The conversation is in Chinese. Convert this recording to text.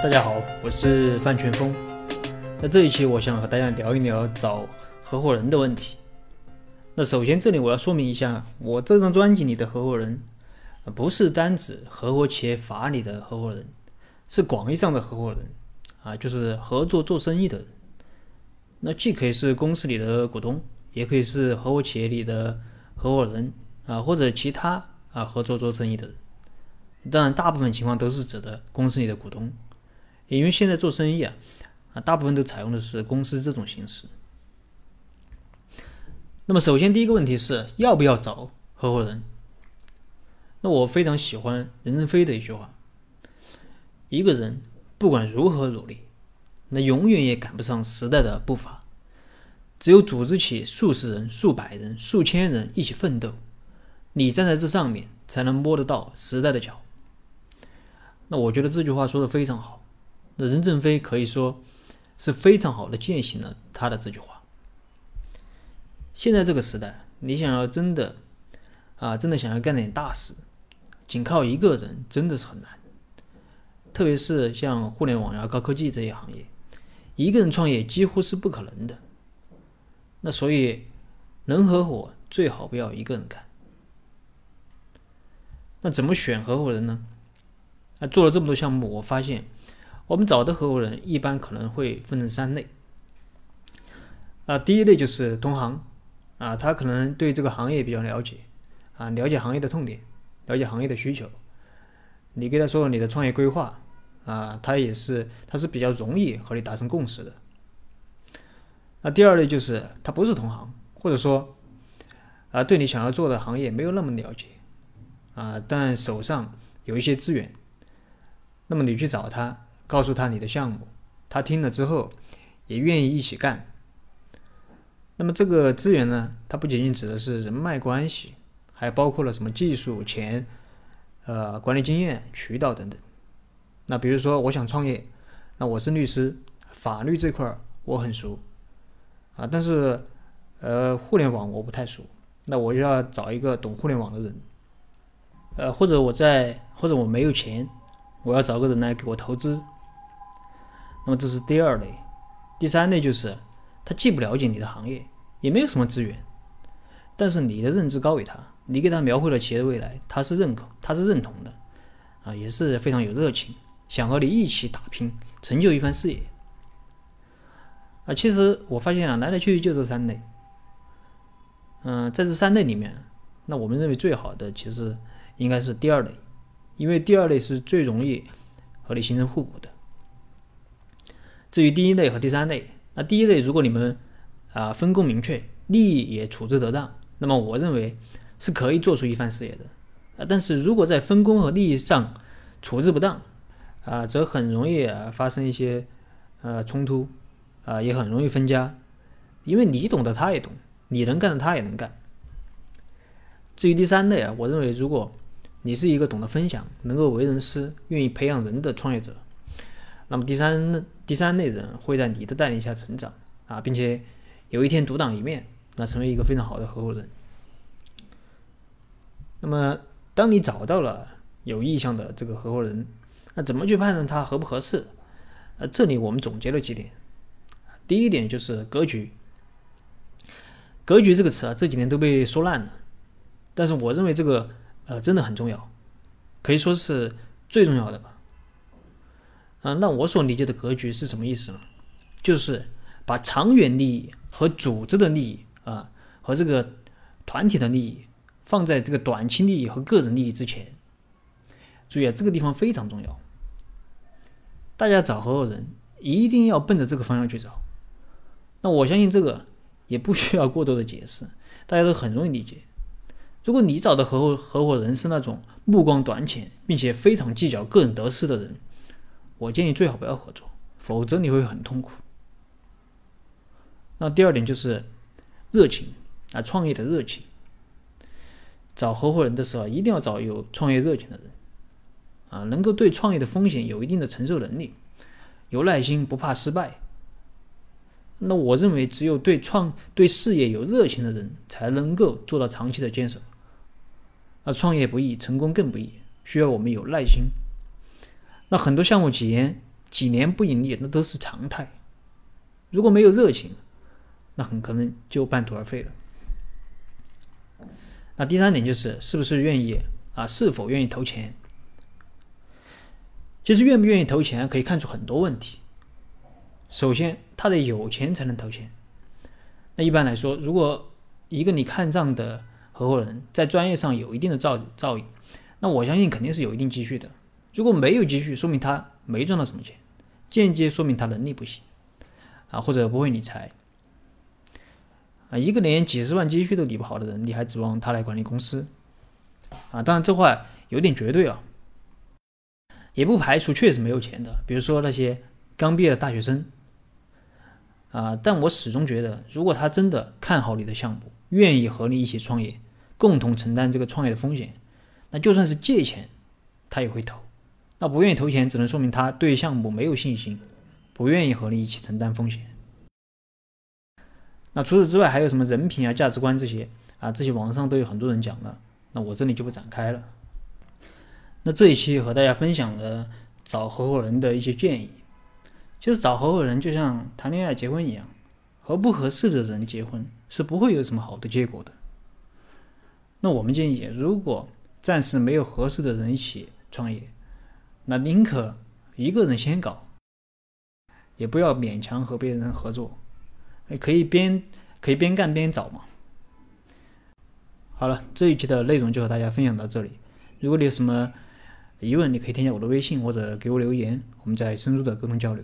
大家好，我是范全峰。那这一期我想和大家聊一聊找合伙人的问题。那首先这里我要说明一下，我这张专辑里的合伙人，不是单指合伙企业法里的合伙人，是广义上的合伙人啊，就是合作做生意的人。那既可以是公司里的股东，也可以是合伙企业里的合伙人啊，或者其他啊合作做生意的人。当然，大部分情况都是指的公司里的股东。因为现在做生意啊，啊，大部分都采用的是公司这种形式。那么，首先第一个问题是要不要找合伙人？那我非常喜欢任正非的一句话：一个人不管如何努力，那永远也赶不上时代的步伐。只有组织起数十人、数百人、数千人一起奋斗，你站在这上面，才能摸得到时代的脚。那我觉得这句话说的非常好。那任正非可以说是非常好的践行了他的这句话。现在这个时代，你想要真的啊，真的想要干点大事，仅靠一个人真的是很难。特别是像互联网呀、高科技这些行业，一个人创业几乎是不可能的。那所以，能合伙最好不要一个人干。那怎么选合伙人呢？那做了这么多项目，我发现。我们找的合伙人一般可能会分成三类，啊，第一类就是同行，啊，他可能对这个行业比较了解，啊，了解行业的痛点，了解行业的需求，你跟他说你的创业规划，啊，他也是他是比较容易和你达成共识的。那第二类就是他不是同行，或者说，啊，对你想要做的行业没有那么了解，啊，但手上有一些资源，那么你去找他。告诉他你的项目，他听了之后也愿意一起干。那么这个资源呢，它不仅仅指的是人脉关系，还包括了什么技术、钱、呃管理经验、渠道等等。那比如说我想创业，那我是律师，法律这块儿我很熟啊，但是呃互联网我不太熟，那我就要找一个懂互联网的人。呃或者我在或者我没有钱，我要找个人来给我投资。那么这是第二类，第三类就是他既不了解你的行业，也没有什么资源，但是你的认知高于他，你给他描绘了企业的未来，他是认可，他是认同的，啊，也是非常有热情，想和你一起打拼，成就一番事业。啊，其实我发现啊，来来去去就这三类。嗯，在这三类里面，那我们认为最好的其实应该是第二类，因为第二类是最容易和你形成互补的。至于第一类和第三类，那第一类如果你们啊分工明确，利益也处置得当，那么我认为是可以做出一番事业的啊。但是如果在分工和利益上处置不当啊，则很容易发生一些呃冲突啊，也很容易分家，因为你懂的他也懂，你能干的他也能干。至于第三类啊，我认为如果你是一个懂得分享、能够为人师、愿意培养人的创业者。那么第三第三类人会在你的带领下成长啊，并且有一天独当一面，那成为一个非常好的合伙人。那么当你找到了有意向的这个合伙人，那怎么去判断他合不合适？呃，这里我们总结了几点。第一点就是格局。格局这个词啊，这几年都被说烂了，但是我认为这个呃真的很重要，可以说是最重要的吧。啊，那我所理解的格局是什么意思呢？就是把长远利益和组织的利益啊，和这个团体的利益放在这个短期利益和个人利益之前。注意啊，这个地方非常重要。大家找合伙人一定要奔着这个方向去找。那我相信这个也不需要过多的解释，大家都很容易理解。如果你找的合伙合伙人是那种目光短浅，并且非常计较个人得失的人，我建议最好不要合作，否则你会很痛苦。那第二点就是热情啊，创业的热情。找合伙人的时候，一定要找有创业热情的人，啊，能够对创业的风险有一定的承受能力，有耐心，不怕失败。那我认为，只有对创对事业有热情的人，才能够做到长期的坚守。那创业不易，成功更不易，需要我们有耐心。那很多项目几年几年不盈利那都是常态。如果没有热情，那很可能就半途而废了。那第三点就是是不是愿意啊？是否愿意投钱？其实愿不愿意投钱可以看出很多问题。首先，他得有钱才能投钱。那一般来说，如果一个你看账的合伙人，在专业上有一定的造造诣，那我相信肯定是有一定积蓄的。如果没有积蓄，说明他没赚到什么钱，间接说明他能力不行啊，或者不会理财啊。一个连几十万积蓄都理不好的人，你还指望他来管理公司啊？当然，这话有点绝对啊，也不排除确实没有钱的，比如说那些刚毕业的大学生。啊！但我始终觉得，如果他真的看好你的项目，愿意和你一起创业，共同承担这个创业的风险，那就算是借钱，他也会投。那不愿意投钱，只能说明他对项目没有信心，不愿意和你一起承担风险。那除此之外，还有什么人品啊、价值观这些啊？这些网上都有很多人讲了，那我这里就不展开了。那这一期和大家分享了找合伙人的一些建议。其实找合伙人就像谈恋爱、结婚一样，和不合适的人结婚是不会有什么好的结果的。那我们建议，如果暂时没有合适的人一起创业，那宁可一个人先搞，也不要勉强和别人合作。可以边可以边干边找嘛。好了，这一期的内容就和大家分享到这里。如果你有什么疑问，你可以添加我的微信或者给我留言，我们再深入的沟通交流。